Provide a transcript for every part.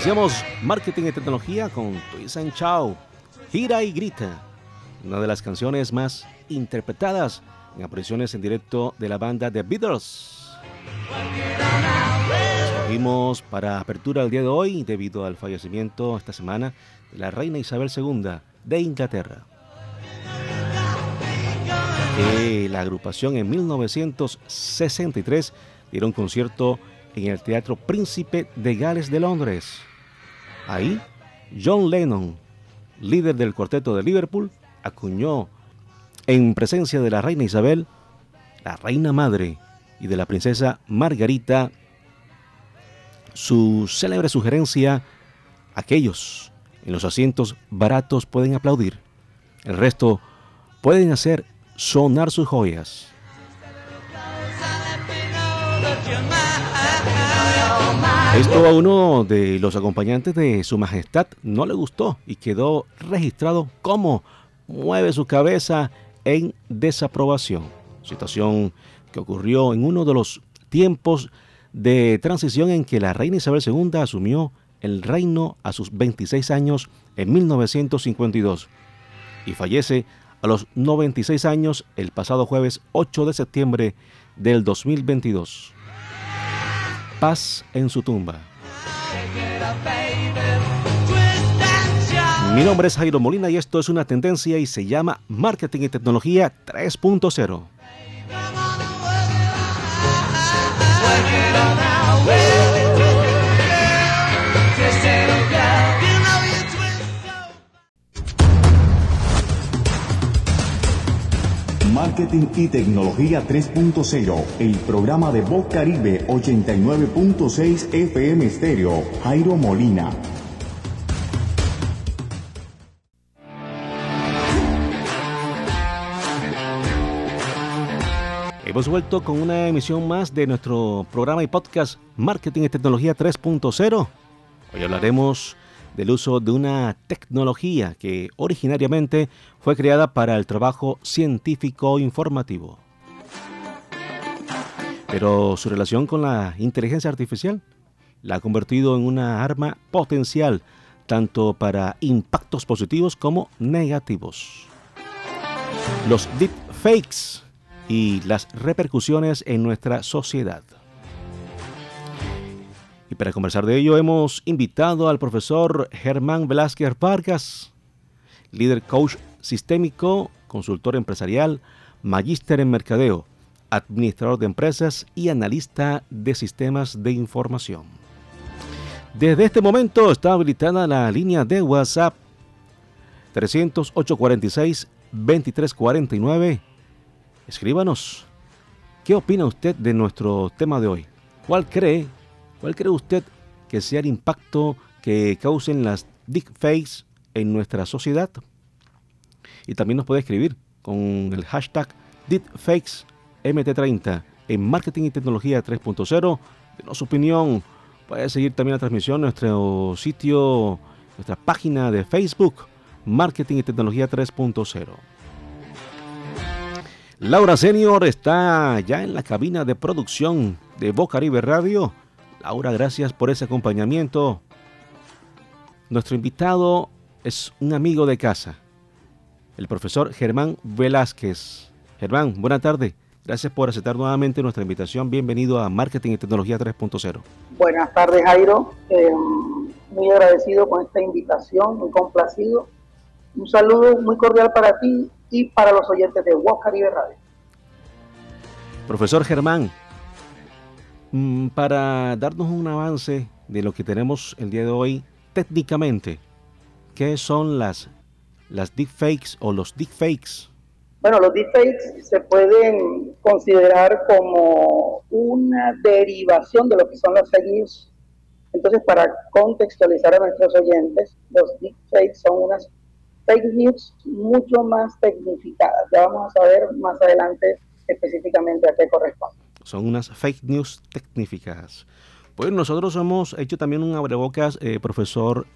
Iniciamos marketing y tecnología con Twist and Chow, Gira y Grita, una de las canciones más interpretadas en apariciones en directo de la banda The Beatles. Escogimos para apertura el día de hoy debido al fallecimiento esta semana de la reina Isabel II de Inglaterra. la agrupación en 1963 dieron concierto en el Teatro Príncipe de Gales de Londres. Ahí, John Lennon, líder del cuarteto de Liverpool, acuñó en presencia de la reina Isabel, la reina madre y de la princesa Margarita su célebre sugerencia, aquellos en los asientos baratos pueden aplaudir, el resto pueden hacer sonar sus joyas. Esto a uno de los acompañantes de Su Majestad. No le gustó y quedó registrado cómo mueve su cabeza en desaprobación. Situación que ocurrió en uno de los tiempos de transición en que la reina Isabel II asumió el reino a sus 26 años en 1952 y fallece a los 96 años el pasado jueves 8 de septiembre del 2022 paz en su tumba. Mi nombre es Jairo Molina y esto es una tendencia y se llama Marketing y Tecnología 3.0. Marketing y Tecnología 3.0, el programa de Voz Caribe 89.6 FM Estéreo, Jairo Molina. Hemos vuelto con una emisión más de nuestro programa y podcast Marketing y Tecnología 3.0. Hoy hablaremos del uso de una tecnología que originariamente fue creada para el trabajo científico informativo. Pero su relación con la inteligencia artificial la ha convertido en una arma potencial tanto para impactos positivos como negativos. Los deepfakes y las repercusiones en nuestra sociedad. Y para conversar de ello hemos invitado al profesor Germán Velázquez Vargas, líder coach sistémico, consultor empresarial, magíster en mercadeo, administrador de empresas y analista de sistemas de información. Desde este momento está habilitada la línea de WhatsApp 308 46 2349. Escríbanos. ¿Qué opina usted de nuestro tema de hoy? ¿Cuál cree ¿Cuál cree usted que sea el impacto que causen las deepfakes en nuestra sociedad? Y también nos puede escribir con el hashtag deepfakesmt30 en Marketing y Tecnología 3.0. Denos su opinión. Puede seguir también la transmisión en nuestro sitio, nuestra página de Facebook, Marketing y Tecnología 3.0. Laura Senior está ya en la cabina de producción de Bocaribe Radio Laura, gracias por ese acompañamiento. Nuestro invitado es un amigo de casa, el profesor Germán Velázquez. Germán, buena tarde. Gracias por aceptar nuevamente nuestra invitación. Bienvenido a Marketing y Tecnología 3.0. Buenas tardes, Jairo. Eh, muy agradecido con esta invitación, muy complacido. Un saludo muy cordial para ti y para los oyentes de Voz Caribe Radio. Profesor Germán, para darnos un avance de lo que tenemos el día de hoy técnicamente, ¿qué son las, las deepfakes o los deepfakes? Bueno, los deepfakes se pueden considerar como una derivación de lo que son las fake news. Entonces, para contextualizar a nuestros oyentes, los deepfakes son unas fake news mucho más tecnificadas. Ya vamos a saber más adelante específicamente a qué corresponde son unas fake news tecnificadas. Pues nosotros hemos hecho también un abrebocas, eh, profesor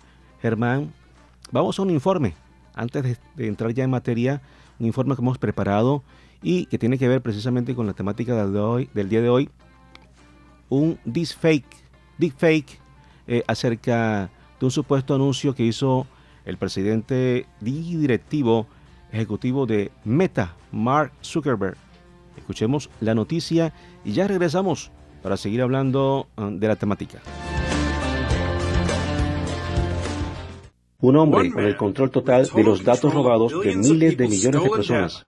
Germán. Vamos a un informe, antes de, entrar ya en materia, un informe que hemos preparado y que tiene que ver precisamente con la temática del, día de hoy. Un deepfake, deepfake eh, acerca de un supuesto anuncio que hizo el presidente directivo ejecutivo de Meta, Mark Zuckerberg. Escuchemos la noticia y ya regresamos para seguir hablando uh, de la temática. Un hombre con el control total de los datos robados de miles de millones de personas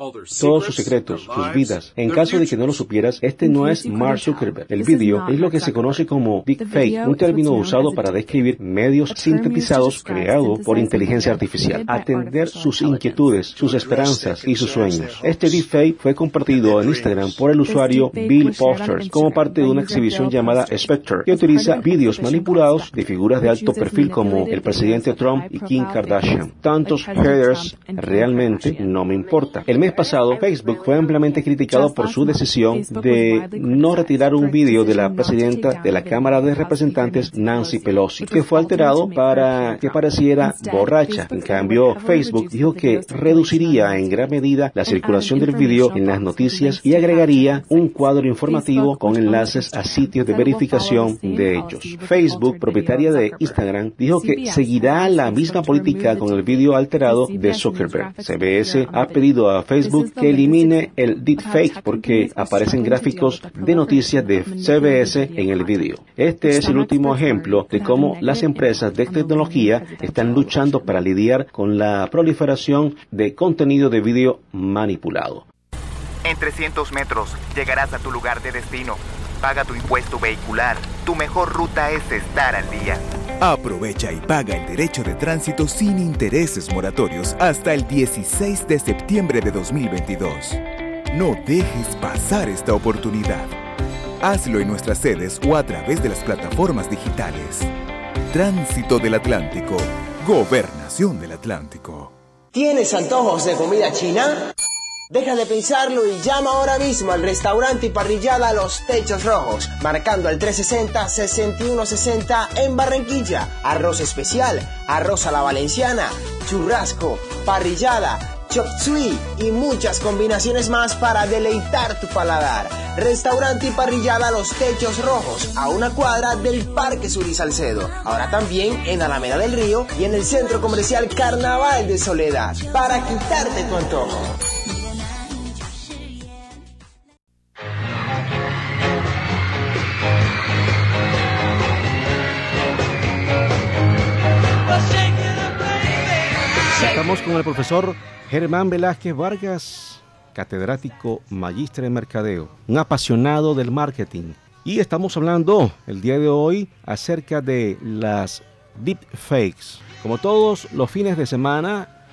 todos sus secretos, sus vidas. En caso de que no lo supieras, este no es Mark Zuckerberg. El vídeo es lo que se conoce como deepfake, un término usado para describir medios sintetizados creados por inteligencia artificial. Atender sus inquietudes, sus esperanzas y sus sueños. Este deepfake fue compartido en Instagram por el usuario Bill Posters como parte de una exhibición llamada Spectre, que utiliza vídeos manipulados de figuras de alto perfil como el presidente Trump y Kim Kardashian. Tantos headers realmente no me importa. El pasado, Facebook fue ampliamente criticado por su decisión de no retirar un vídeo de la presidenta de la Cámara de Representantes, Nancy Pelosi, que fue alterado para que pareciera borracha. En cambio, Facebook dijo que reduciría en gran medida la circulación del vídeo en las noticias y agregaría un cuadro informativo con enlaces a sitios de verificación de hechos. Facebook, propietaria de Instagram, dijo que seguirá la misma política con el vídeo alterado de Zuckerberg. CBS ha pedido a Facebook Facebook que elimine el deepfake porque aparecen gráficos de noticias de CBS en el vídeo. Este es el último ejemplo de cómo las empresas de tecnología están luchando para lidiar con la proliferación de contenido de vídeo manipulado. En 300 metros llegarás a tu lugar de destino. Paga tu impuesto vehicular. Tu mejor ruta es estar al día. Aprovecha y paga el derecho de tránsito sin intereses moratorios hasta el 16 de septiembre de 2022. No dejes pasar esta oportunidad. Hazlo en nuestras sedes o a través de las plataformas digitales. Tránsito del Atlántico. Gobernación del Atlántico. ¿Tienes antojos de comida china? Deja de pensarlo y llama ahora mismo al restaurante y parrillada Los Techos Rojos, marcando al 360-6160 en Barranquilla. Arroz especial, arroz a la valenciana, churrasco, parrillada, chop suey y muchas combinaciones más para deleitar tu paladar. Restaurante y parrillada Los Techos Rojos, a una cuadra del Parque Sur Salcedo. Ahora también en Alameda del Río y en el Centro Comercial Carnaval de Soledad, para quitarte tu antojo. Estamos con el profesor Germán Velázquez Vargas, catedrático magíster en mercadeo, un apasionado del marketing. Y estamos hablando el día de hoy acerca de las deepfakes. Como todos los fines de semana,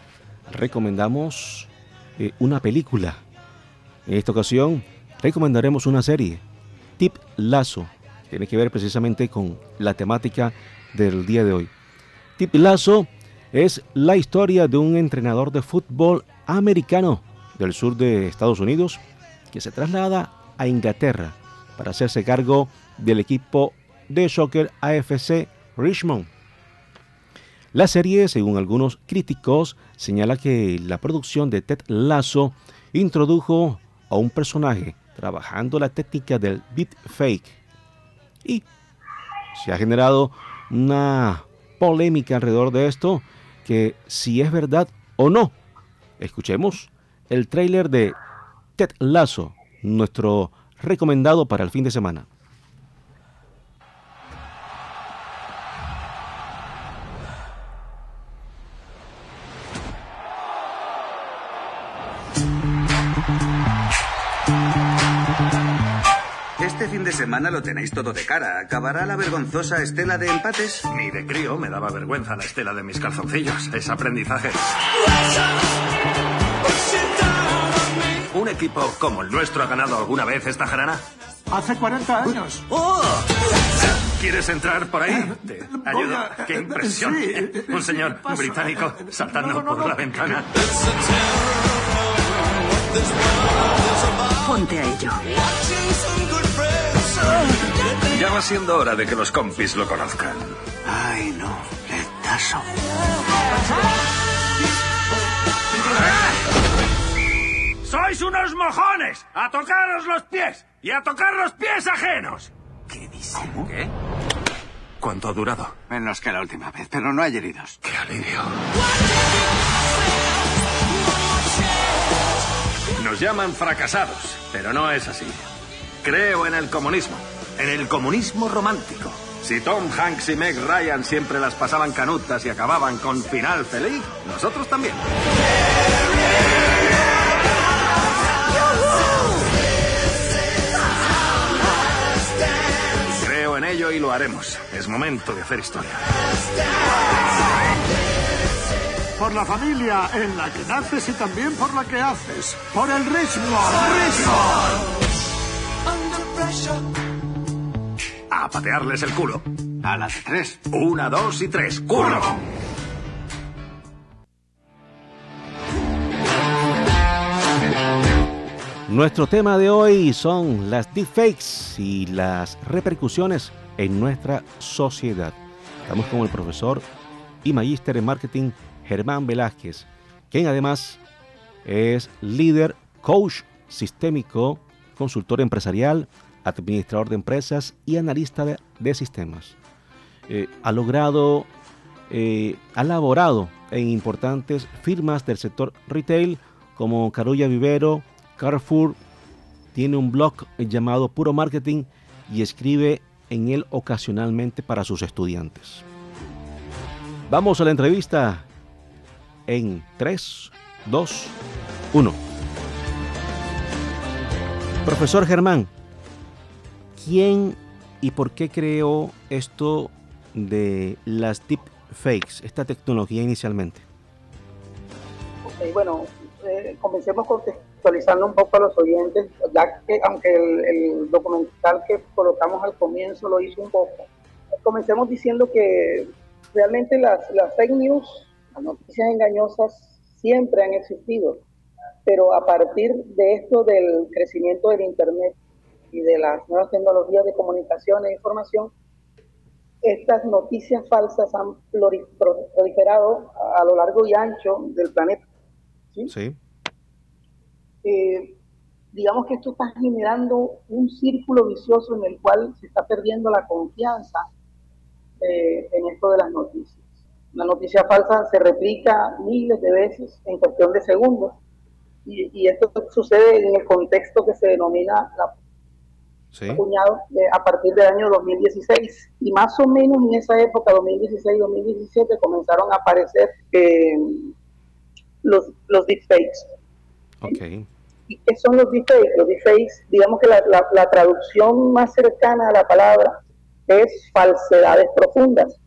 recomendamos eh, una película. En esta ocasión, recomendaremos una serie, Tip Lazo. Tiene que ver precisamente con la temática del día de hoy. Tip Lazo es la historia de un entrenador de fútbol americano del sur de Estados Unidos que se traslada a Inglaterra para hacerse cargo del equipo de soccer AFC Richmond. La serie, según algunos críticos, señala que la producción de Ted Lasso introdujo a un personaje trabajando la técnica del fake y se ha generado una polémica alrededor de esto que si es verdad o no. Escuchemos el tráiler de Ted Lasso, nuestro recomendado para el fin de semana. Semana lo tenéis todo de cara. ¿Acabará la vergonzosa estela de empates? Ni de crío me daba vergüenza la estela de mis calzoncillos. Es aprendizaje. ¿Un equipo como el nuestro ha ganado alguna vez esta jarana? Hace 40 años. ¡Oh! ¿Quieres entrar por ahí? Te ayudo. ¡Qué impresión! Un señor británico saltando por la ventana. Ponte a ello. Ya va siendo hora de que los compis lo conozcan. Ay, no. Letazo. ¡Sois unos mojones! ¡A tocaros los pies! ¡Y a tocar los pies ajenos! ¿Qué dice? ¿Qué? ¿Cuánto ha durado? Menos que la última vez, pero no hay heridos. ¡Qué alivio! Nos llaman fracasados, pero no es así. Creo en el comunismo, en el comunismo romántico. Si Tom Hanks y Meg Ryan siempre las pasaban canutas y acababan con final feliz, nosotros también. Creo en ello y lo haremos. Es momento de hacer historia. Por la familia en la que naces y también por la que haces. Por el ritmo. A patearles el culo. A las tres. Una, dos y tres. ¡Culo! Nuestro tema de hoy son las deepfakes y las repercusiones en nuestra sociedad. Estamos con el profesor y magíster en marketing Germán Velázquez, quien además es líder, coach sistémico, consultor empresarial, administrador de empresas y analista de, sistemas. Eh, ha logrado, eh, ha laborado en importantes firmas del sector retail como Carulla Vivero, Carrefour, tiene un blog llamado Puro Marketing y escribe en él ocasionalmente para sus estudiantes. Vamos a la entrevista en 3, 2, 1. Profesor Germán, ¿quién y por qué creó esto de las deepfakes, esta tecnología inicialmente? Ok, bueno, eh, comencemos contextualizando un poco a los oyentes, ya que aunque el, el, documental que colocamos al comienzo lo hizo un poco, comencemos diciendo que realmente las, las fake news, las noticias engañosas, siempre han existido, pero a partir de esto del crecimiento del Internet y de las nuevas tecnologías de comunicación e información, estas noticias falsas han proliferado a lo largo y ancho del planeta. ¿sí? Sí. Eh, digamos que esto está generando un círculo vicioso en el cual se está perdiendo la confianza eh, en esto de las noticias. La noticia falsa se replica miles de veces en cuestión de segundos y, y esto sucede en el contexto que se denomina la Sí. acuñado eh, a partir del año 2016 y más o menos en esa época 2016-2017 comenzaron a aparecer eh, los, los deepfakes Ok. ¿Y qué son los deepfakes? Los deepfakes, digamos que la, la, la traducción más cercana a la palabra es falsedades profundas.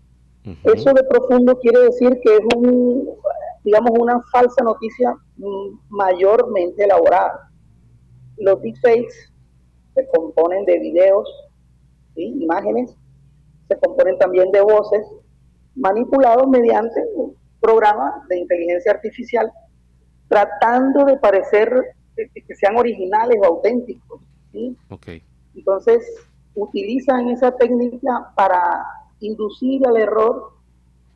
Eso de profundo quiere decir que es un, digamos, una falsa noticia mm, mayormente elaborada. Los deepfakes se componen de videos, ¿sí? imágenes, se componen también de voces manipulados mediante un programa de inteligencia artificial, tratando de parecer que, que sean originales o auténticos. ¿sí? Ok. Entonces, utilizan esa técnica para inducir al error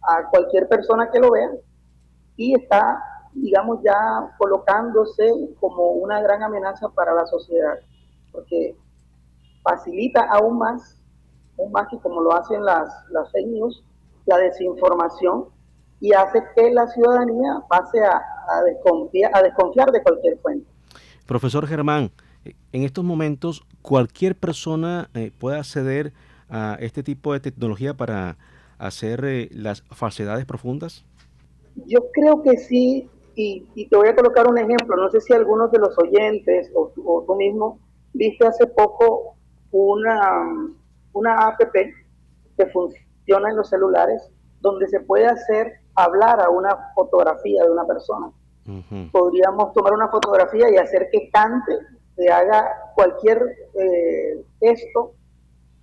a cualquier persona que lo vea y está, digamos, ya colocándose como una gran amenaza para la sociedad, porque facilita aún más, aún más que como lo hacen las, las fake news, la desinformación y hace que la ciudadanía pase a, a, desconfiar, a desconfiar de cualquier fuente. Profesor Germán, en estos momentos cualquier persona eh, puede acceder a este tipo de tecnología para hacer eh, las falsedades profundas. Yo creo que sí, y, y, te voy a colocar un ejemplo. No sé si algunos de los oyentes o, o tú mismo viste hace poco una, una app que funciona en los celulares donde se puede hacer hablar a una fotografía de una persona. Uh -huh. Podríamos tomar una fotografía y hacer que cante, que haga cualquier eh, gesto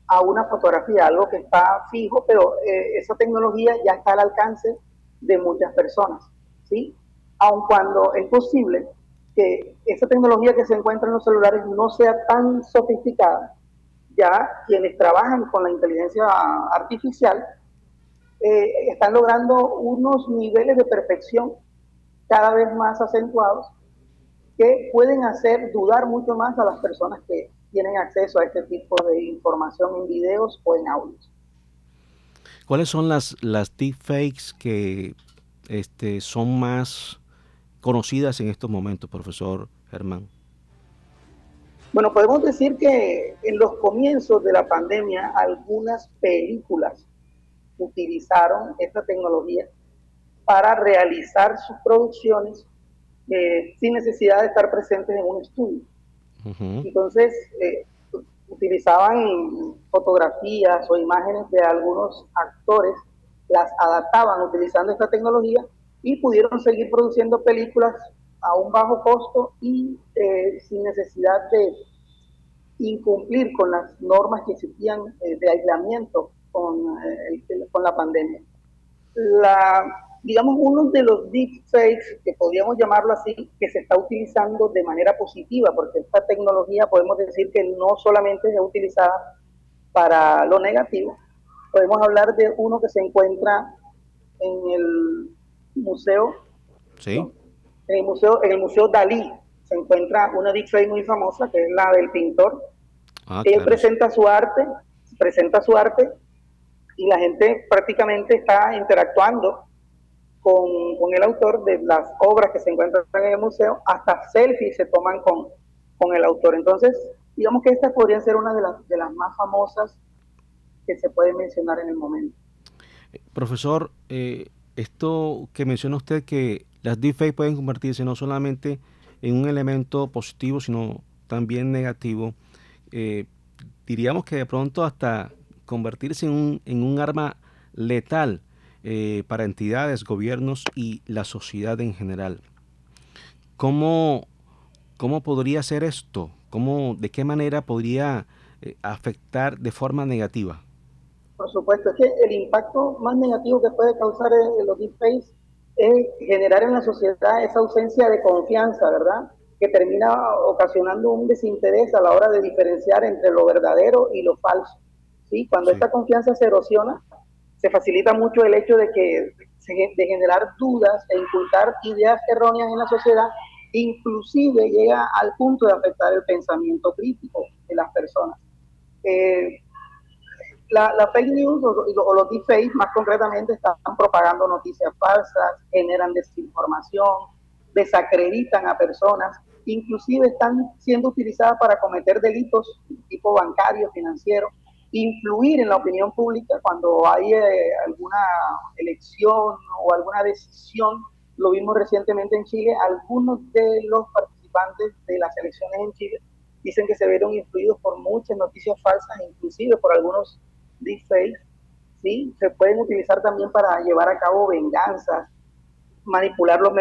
a una fotografía, algo que está fijo, pero eh, esa tecnología ya está al alcance de muchas personas, ¿sí? Aun cuando es posible que esa tecnología que se encuentra en los celulares no sea tan sofisticada, ya quienes trabajan con la inteligencia artificial eh, están logrando unos niveles de perfección cada vez más acentuados que pueden hacer dudar mucho más a las personas que tienen acceso a este tipo de información en videos o en audios. ¿Cuáles son las, las deepfakes que este, son más conocidas en estos momentos, profesor Germán? Bueno, podemos decir que en los comienzos de la pandemia algunas películas utilizaron esta tecnología para realizar sus producciones eh, sin necesidad de estar presentes en un estudio. Entonces, eh, utilizaban fotografías o imágenes de algunos actores, las adaptaban utilizando esta tecnología y pudieron seguir produciendo películas a un bajo costo y eh, sin necesidad de incumplir con las normas que existían eh, de aislamiento con, eh, con la pandemia. La, digamos, uno de los deepfakes, que podríamos llamarlo así, que se está utilizando de manera positiva, porque esta tecnología podemos decir que no solamente es utilizada para lo negativo, podemos hablar de uno que se encuentra en el museo. Sí. En el museo, en el museo Dalí se encuentra una deepfake muy famosa que es la del pintor. Ah, Él presenta su arte, presenta su arte y la gente prácticamente está interactuando con, el autor de las obras que se encuentran en el museo, hasta selfies se toman con, con el autor. Entonces, digamos que estas podrían ser una de las, de las más famosas que se puede mencionar en el momento. Profesor, eh, esto que menciona usted que las deepfakes pueden convertirse no solamente en un elemento positivo, sino también negativo, eh, diríamos que de pronto hasta convertirse en un, en un arma letal eh, para entidades, gobiernos y la sociedad en general. ¿Cómo, cómo podría ser esto? ¿Cómo, ¿De qué manera podría eh, afectar de forma negativa? Por supuesto, es que el impacto más negativo que puede causar en los deepfakes es generar en la sociedad esa ausencia de confianza, ¿verdad? Que termina ocasionando un desinterés a la hora de diferenciar entre lo verdadero y lo falso. ¿sí? Cuando esta confianza se erosiona, se facilita mucho el hecho de que de generar dudas e inculcar ideas erróneas en la sociedad, inclusive llega al punto de afectar el pensamiento crítico de las personas. Eh, la, fake news o, los deepfakes más concretamente están propagando noticias falsas, generan desinformación, desacreditan a personas, inclusive están siendo utilizadas para cometer delitos tipo bancario, financiero, influir en la opinión pública cuando hay eh, alguna elección o alguna decisión. Lo vimos recientemente en Chile, algunos de los participantes de las elecciones en Chile dicen que se vieron influidos por muchas noticias falsas, inclusive por algunos deepfakes, ¿sí? Se pueden utilizar también para llevar a cabo venganzas, manipular los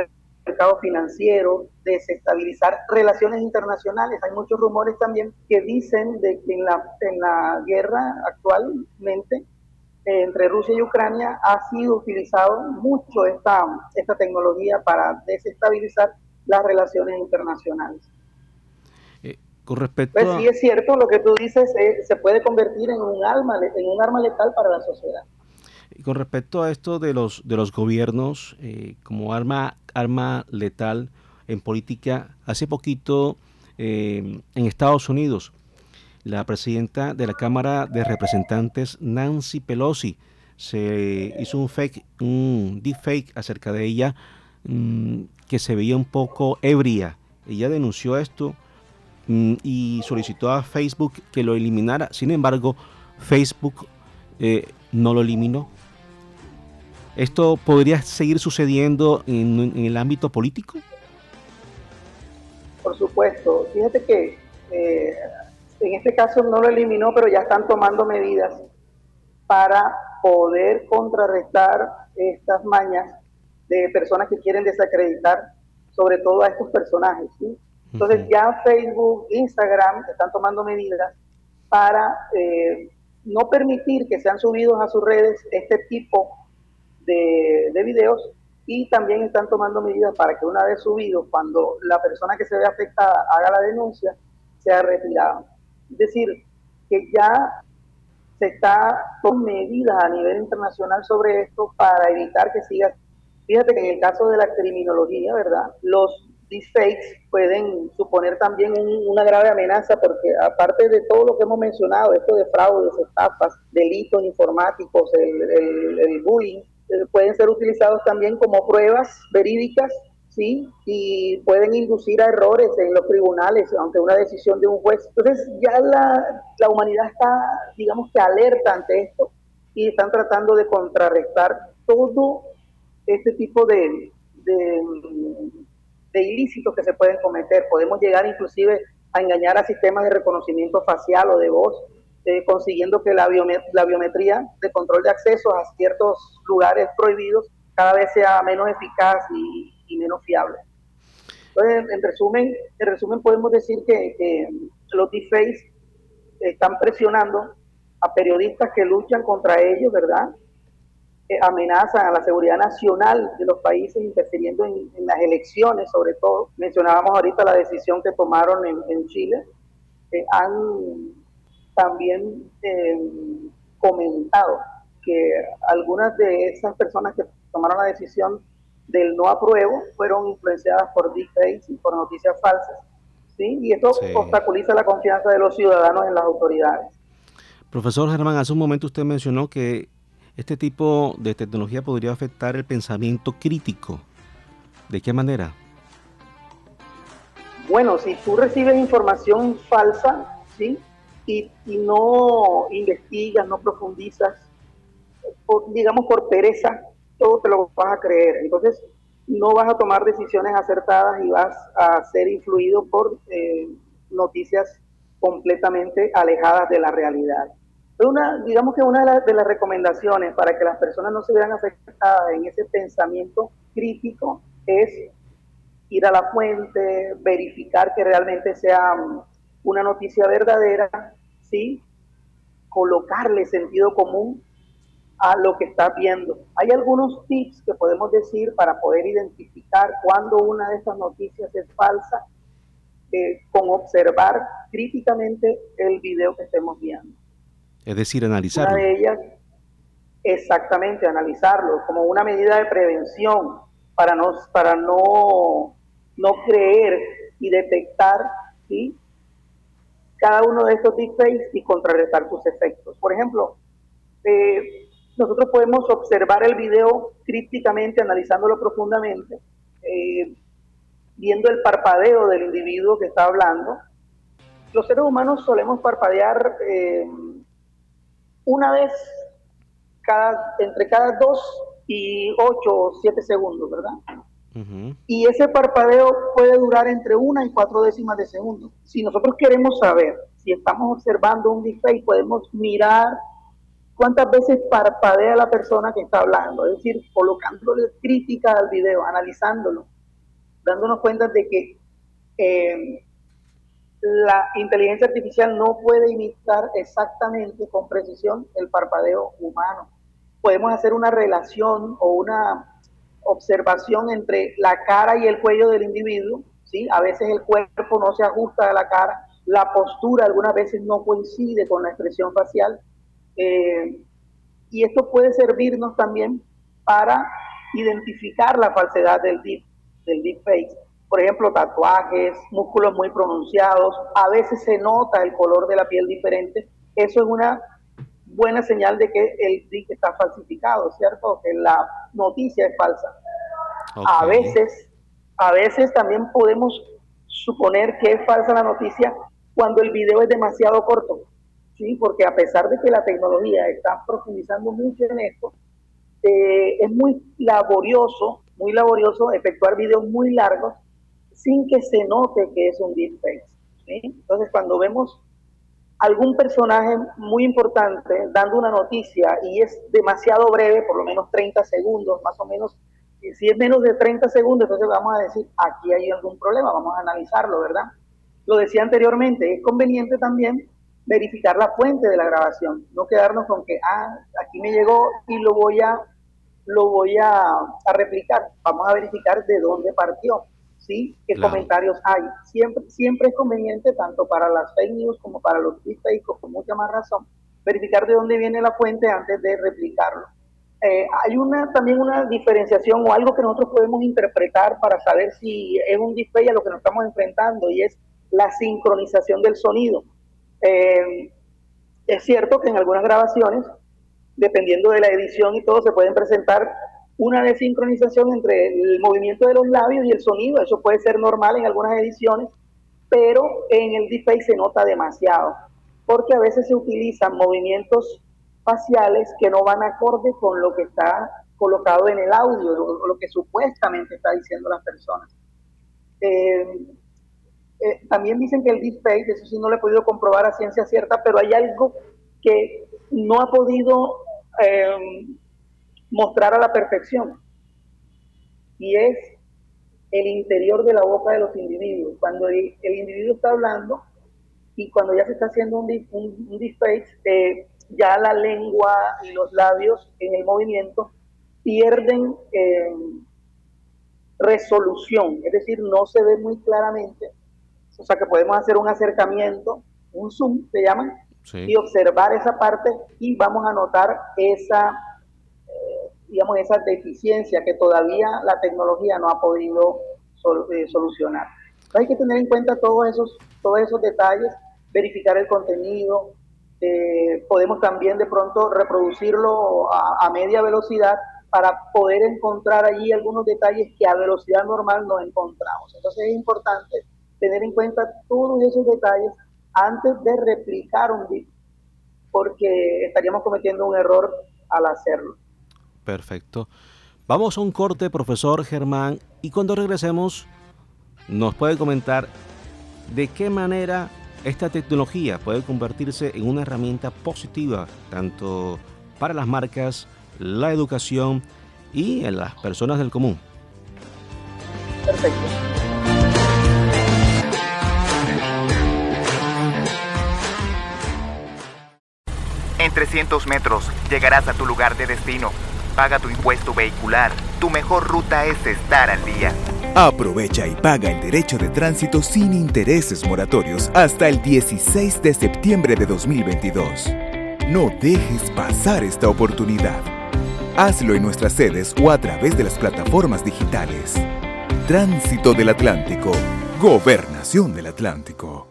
mercados financieros, desestabilizar relaciones internacionales. Hay muchos rumores también que dicen de que en la, en la guerra actualmente eh, entre Rusia y Ucrania ha sido utilizado mucho esta, esta tecnología para desestabilizar las relaciones internacionales. Con respecto pues sí es cierto, lo que tú dices eh, se puede convertir en un, arma, en un arma letal para la sociedad. con respecto a esto de los, de los gobiernos eh, como arma, arma letal en política, hace poquito eh, en Estados Unidos, la presidenta de la Cámara de Representantes, Nancy Pelosi, se hizo un fake, un deepfake acerca de ella mm, que se veía un poco ebria. Ella denunció esto y solicitó a Facebook que lo eliminara. Sin embargo, Facebook eh, no lo eliminó. ¿Esto podría seguir sucediendo en, el ámbito político? Por supuesto. Fíjate que eh, en este caso no lo eliminó, pero ya están tomando medidas para poder contrarrestar estas mañas de personas que quieren desacreditar sobre todo a estos personajes. Entonces ya Facebook, Instagram están tomando medidas para eh, no permitir que sean subidos a sus redes este tipo de, videos y también están tomando medidas para que una vez subido, cuando la persona que se ve afectada haga la denuncia, sea retirada. Es decir, que ya se está tomando medidas a nivel internacional sobre esto para evitar que siga. Fíjate que en el caso de la criminología, ¿verdad? Los deepfakes pueden suponer también una grave amenaza porque aparte de todo lo que hemos mencionado, esto de fraudes, estafas, delitos informáticos, el, bullying, eh, pueden ser utilizados también como pruebas verídicas, ¿sí? Y pueden inducir a errores en los tribunales ante una decisión de un juez. Entonces ya la, la humanidad está, digamos que alerta ante esto y están tratando de contrarrestar todo este tipo de, de de ilícitos que se pueden cometer. Podemos llegar inclusive a engañar a sistemas de reconocimiento facial o de voz, eh, consiguiendo que la, biometría de control de acceso a ciertos lugares prohibidos cada vez sea menos eficaz y, menos fiable. Entonces, en resumen, en resumen podemos decir que, que los deepfakes están presionando a periodistas que luchan contra ellos, ¿verdad? Amenazan a la seguridad nacional de los países interfiriendo en, las elecciones, sobre todo. Mencionábamos ahorita la decisión que tomaron en, Chile. han también eh, comentado que algunas de esas personas que tomaron la decisión del no apruebo fueron influenciadas por deepfakes y por noticias falsas. ¿sí? Y esto obstaculiza la confianza de los ciudadanos en las autoridades. Profesor Germán, hace un momento usted mencionó que este tipo de tecnología podría afectar el pensamiento crítico. ¿De qué manera? Bueno, si tú recibes información falsa, ¿sí? Y, no investigas, no profundizas, digamos por pereza, todo te lo vas a creer. Entonces, no vas a tomar decisiones acertadas y vas a ser influido por eh, noticias completamente alejadas de la realidad. Una, digamos que una de, las recomendaciones para que las personas no se vean afectadas en ese pensamiento crítico es ir a la fuente, verificar que realmente sea um, una noticia verdadera, ¿sí? colocarle sentido común a lo que estás viendo. Hay algunos tips que podemos decir para poder identificar cuando una de estas noticias es falsa, eh, con observar críticamente el video que estemos viendo. Es decir, analizarlo. Una de ellas, exactamente, analizarlo como una medida de prevención para no, para no, no creer y detectar ¿sí? cada uno de estos deepfakes y contrarrestar sus efectos. Por ejemplo, eh, nosotros podemos observar el video críticamente, analizándolo profundamente, eh, viendo el parpadeo del individuo que está hablando. Los seres humanos solemos parpadear eh, una vez cada, entre cada dos y ocho o siete segundos, ¿verdad? Y ese parpadeo puede durar entre una y cuatro décimas de segundo. Si nosotros queremos saber si estamos observando un deepfake, podemos mirar cuántas veces parpadea la persona que está hablando, es decir, colocándole crítica al video, analizándolo, dándonos cuenta de que eh, la inteligencia artificial no puede imitar exactamente con precisión el parpadeo humano. Podemos hacer una relación o una observación entre la cara y el cuello del individuo, ¿sí? A veces el cuerpo no se ajusta a la cara, la postura algunas veces no coincide con la expresión facial. Eh, y esto puede servirnos también para identificar la falsedad del deep, del deepfake por ejemplo, tatuajes, músculos muy pronunciados, a veces se nota el color de la piel diferente, eso es una buena señal de que el DIC está falsificado, ¿cierto? Que la noticia es falsa. A veces, a veces también podemos suponer que es falsa la noticia cuando el video es demasiado corto, ¿sí? Porque a pesar de que la tecnología está profundizando mucho en esto, eh, es muy laborioso, muy laborioso efectuar videos muy largos sin que se note que es un deepfake. Entonces, cuando vemos algún personaje muy importante dando una noticia y es demasiado breve, por lo menos 30 segundos, más o menos, si es menos de 30 segundos, entonces vamos a decir, aquí hay algún problema, vamos a analizarlo, ¿verdad? Lo decía anteriormente, es conveniente también verificar la fuente de la grabación, no quedarnos con que, ah, aquí me llegó y lo voy a, lo voy a replicar, vamos a verificar de dónde partió. ¿Sí? ¿Qué comentarios hay? Siempre, siempre es conveniente, tanto para las fake news como para los deepfakes, con mucha más razón, verificar de dónde viene la fuente antes de replicarlo. Eh, hay una también una diferenciación o algo que nosotros podemos interpretar para saber si es un display a lo que nos estamos enfrentando y es la sincronización del sonido. Eh, es cierto que en algunas grabaciones, dependiendo de la edición y todo, se pueden presentar una desincronización entre el movimiento de los labios y el sonido. Eso puede ser normal en algunas ediciones, pero en el display se nota demasiado, porque a veces se utilizan movimientos faciales que no van acorde con lo que está colocado en el audio, lo, lo que supuestamente está diciendo las personas. Eh, eh, también dicen que el deepfake, eso sí no lo he podido comprobar a ciencia cierta, pero hay algo que no ha podido eh, mostrar a la perfección. Y es el interior de la boca de los individuos. Cuando el, individuo está hablando y cuando ya se está haciendo un, un, deepfake, eh, ya la lengua y los labios en el movimiento pierden resolución, es decir, no se ve muy claramente. O sea que podemos hacer un acercamiento, un zoom, se llaman, y observar esa parte y vamos a notar esa, eh, digamos, esa deficiencia que todavía la tecnología no ha podido eh, solucionar. hay que tener en cuenta todos esos, todos esos detalles, verificar el contenido, eh, podemos también de pronto reproducirlo a, media velocidad para poder encontrar allí algunos detalles que a velocidad normal no encontramos. Entonces es importante tener en cuenta todos esos detalles antes de replicar un bit, porque estaríamos cometiendo un error al hacerlo. Perfecto. Vamos a un corte, profesor Germán, y cuando regresemos nos puede comentar de qué manera esta tecnología puede convertirse en una herramienta positiva, tanto para las marcas, la educación y en las personas del común. Perfecto. En 300 metros llegarás a tu lugar de destino. Paga tu impuesto vehicular. Tu mejor ruta es estar al día. Aprovecha y paga el derecho de tránsito sin intereses moratorios hasta el 16 de septiembre de 2022. No dejes pasar esta oportunidad. Hazlo en nuestras sedes o a través de las plataformas digitales. Tránsito del Atlántico. Gobernación del Atlántico.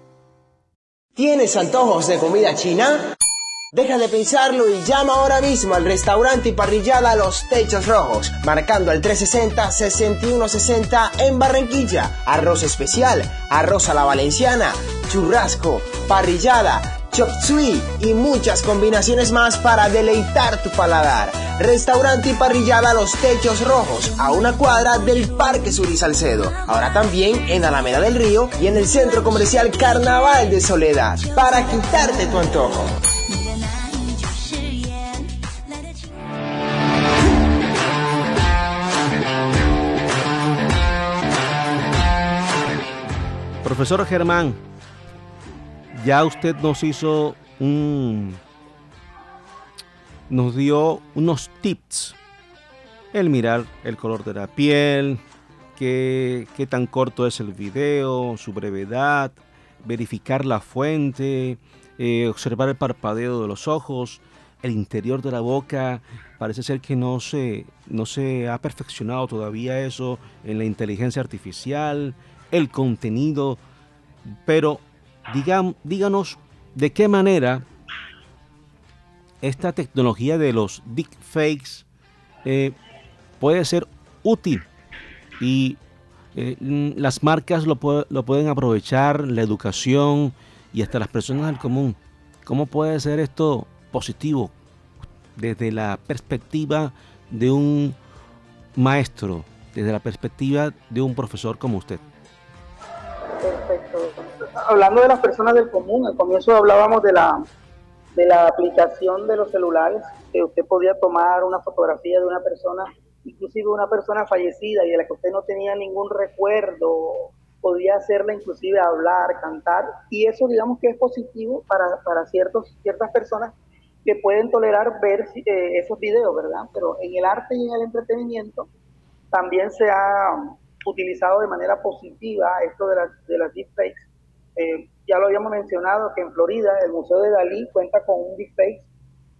¿Tienes antojos de comida china? Deja de pensarlo y llama ahora mismo al restaurante y parrillada Los Techos Rojos, marcando al 360-6160 en Barranquilla. Arroz especial, arroz a la valenciana, churrasco, parrillada, chop suey y muchas combinaciones más para deleitar tu paladar. Restaurante y parrillada Los Techos Rojos, a una cuadra del Parque Sur y Salcedo. Ahora también en Alameda del Río y en el Centro Comercial Carnaval de Soledad, para quitarte tu antojo. Profesor Germán, ya usted nos hizo un... nos dio unos tips. El mirar el color de la piel, qué, qué tan corto es el video, su brevedad, verificar la fuente, eh, observar el parpadeo de los ojos, el interior de la boca. Parece ser que no se, no se ha perfeccionado todavía eso en la inteligencia artificial el contenido, pero díganos de qué manera esta tecnología de los deepfakes eh, puede ser útil y eh, las marcas lo, lo, pueden aprovechar, la educación y hasta las personas del común. ¿Cómo puede ser esto positivo desde la perspectiva de un maestro, desde la perspectiva de un profesor como usted? Perfecto. Hablando de las personas del común, al comienzo hablábamos de la, de la aplicación de los celulares, que usted podía tomar una fotografía de una persona, inclusive una persona fallecida y de la que usted no tenía ningún recuerdo, podía hacerla inclusive hablar, cantar, y eso digamos que es positivo para, para ciertos, ciertas personas que pueden tolerar ver eh, esos videos, ¿verdad? Pero en el arte y en el entretenimiento también se ha utilizado de manera positiva esto de, las de las deepfakes. Eh, ya lo habíamos mencionado que en Florida el Museo de Dalí cuenta con un deepfake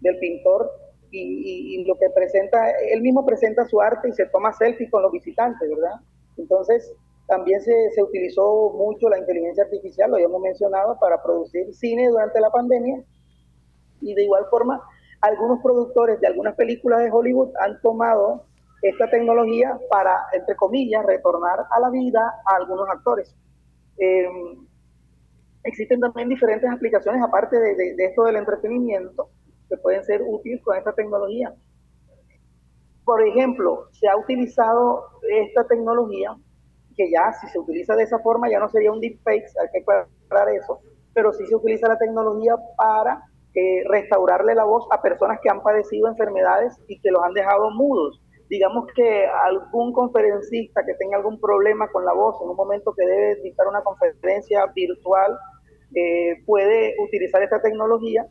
del pintor y, lo que presenta, él mismo presenta su arte y se toma selfie con los visitantes, ¿verdad? Entonces, también se, se utilizó mucho la inteligencia artificial, lo habíamos mencionado, para producir cine durante la pandemia. Y de igual forma, algunos productores de algunas películas de Hollywood han tomado esta tecnología para, entre comillas, retornar a la vida a algunos actores. Em, existen también diferentes aplicaciones, aparte de, de, esto del entretenimiento, que pueden ser útiles con esta tecnología. Por ejemplo, se ha utilizado esta tecnología, que ya si se utiliza de esa forma ya no sería un deepfake, hay que aclarar eso, pero sí se utiliza la tecnología para eh, restaurarle la voz a personas que han padecido enfermedades y que los han dejado mudos. Digamos que algún conferencista que tenga algún problema con la voz en un momento que debe dictar una conferencia virtual eh, puede utilizar esta tecnología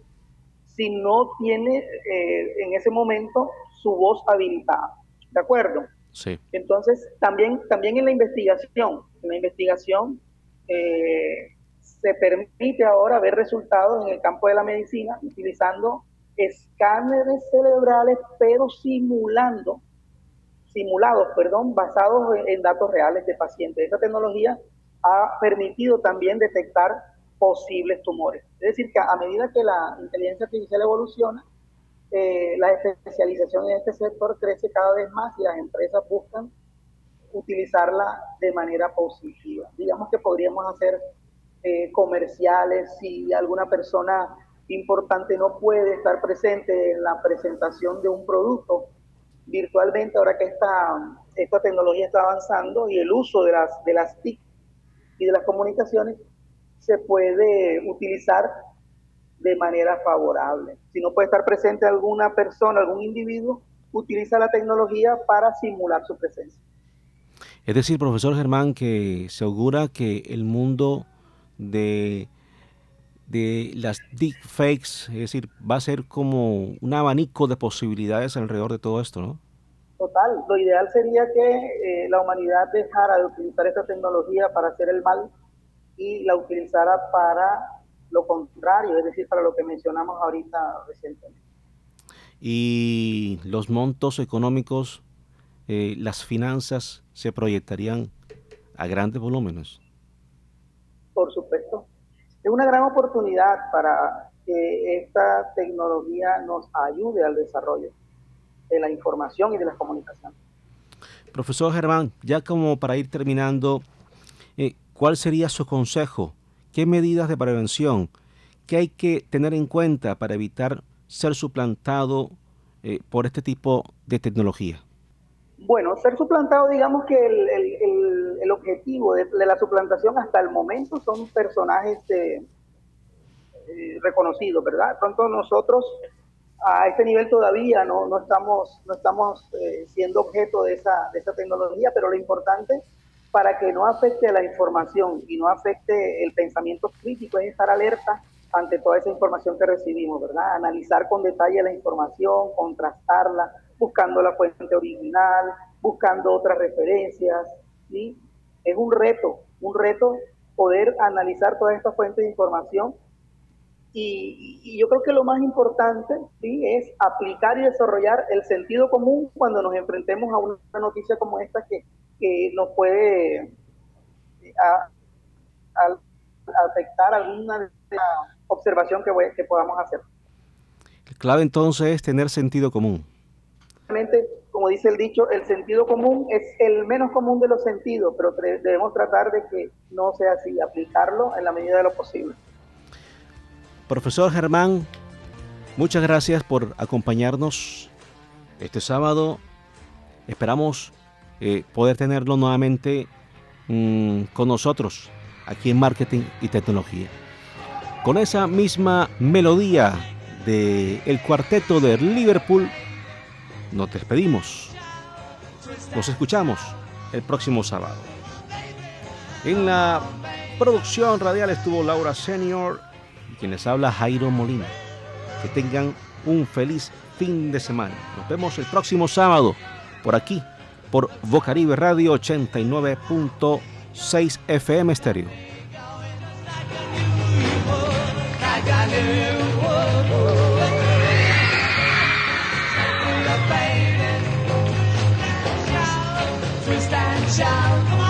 si no tiene eh, en ese momento su voz habilitada. ¿De acuerdo? Sí. Entonces, también, también en la investigación, en la investigación eh, se permite ahora ver resultados en el campo de la medicina utilizando escáneres cerebrales, pero simulando, simulados, perdón, basados en, en datos reales de pacientes. Esta tecnología ha permitido también detectar posibles tumores. Es decir, que a medida que la inteligencia artificial evoluciona, eh, la especialización en este sector crece cada vez más y las empresas buscan utilizarla de manera positiva. Digamos que podríamos hacer eh, comerciales si alguna persona importante no puede estar presente en la presentación de un producto virtualmente, ahora que esta, esta tecnología está avanzando y el uso de las, de las TIC y de las comunicaciones se puede utilizar de manera favorable. Si no puede estar presente alguna persona, algún individuo, utiliza la tecnología para simular su presencia. Es decir, profesor Germán, que se augura que el mundo de, de las deepfakes, es decir, va a ser como un abanico de posibilidades alrededor de todo esto, ¿no? Total, lo ideal sería que eh, la humanidad dejara de utilizar esta tecnología para hacer el mal y la utilizara para lo contrario, es decir, para lo que mencionamos ahorita recientemente. Y los montos económicos, eh, las finanzas se proyectarían a grandes volúmenes. Por supuesto. Es una gran oportunidad para que esta tecnología nos ayude al desarrollo de la información y de la comunicación. Profesor Germán, ya como para ir terminando, eh, ¿Cuál sería su consejo? ¿Qué medidas de prevención? ¿Qué hay que tener en cuenta para evitar ser suplantado eh, por este tipo de tecnología? Bueno, ser suplantado, digamos que el, objetivo de, la suplantación hasta el momento son personajes eh, eh, reconocidos, ¿verdad? Pronto nosotros a este nivel todavía no, no estamos, no estamos siendo objeto de esa, de esa tecnología, pero lo importante para que no afecte la información y no afecte el pensamiento crítico, es estar alerta ante toda esa información que recibimos, ¿verdad? Analizar con detalle la información, contrastarla, buscando la fuente original, buscando otras referencias, ¿sí? Es un reto, un reto poder analizar toda esta fuente de información y, yo creo que lo más importante es aplicar y desarrollar el sentido común cuando nos enfrentemos a una noticia como esta que nos puede afectar alguna observación que, que podamos hacer. La clave entonces es tener sentido común. Como dice el dicho, el sentido común es el menos común de los sentidos, pero debemos tratar de que no sea así, aplicarlo en la medida de lo posible. Profesor Germán, muchas gracias por acompañarnos este sábado. Esperamos eh, poder tenerlo nuevamente mm, con nosotros aquí en Marketing y Tecnología. Con esa misma melodía del el cuarteto de Liverpool, nos despedimos. Nos escuchamos el próximo sábado. En la producción radial estuvo Laura Senior y quienes habla Jairo Molina. Que tengan un feliz fin de semana. Nos vemos el próximo sábado por aquí por Bocaribe Radio 89.6 FM estéreo. child.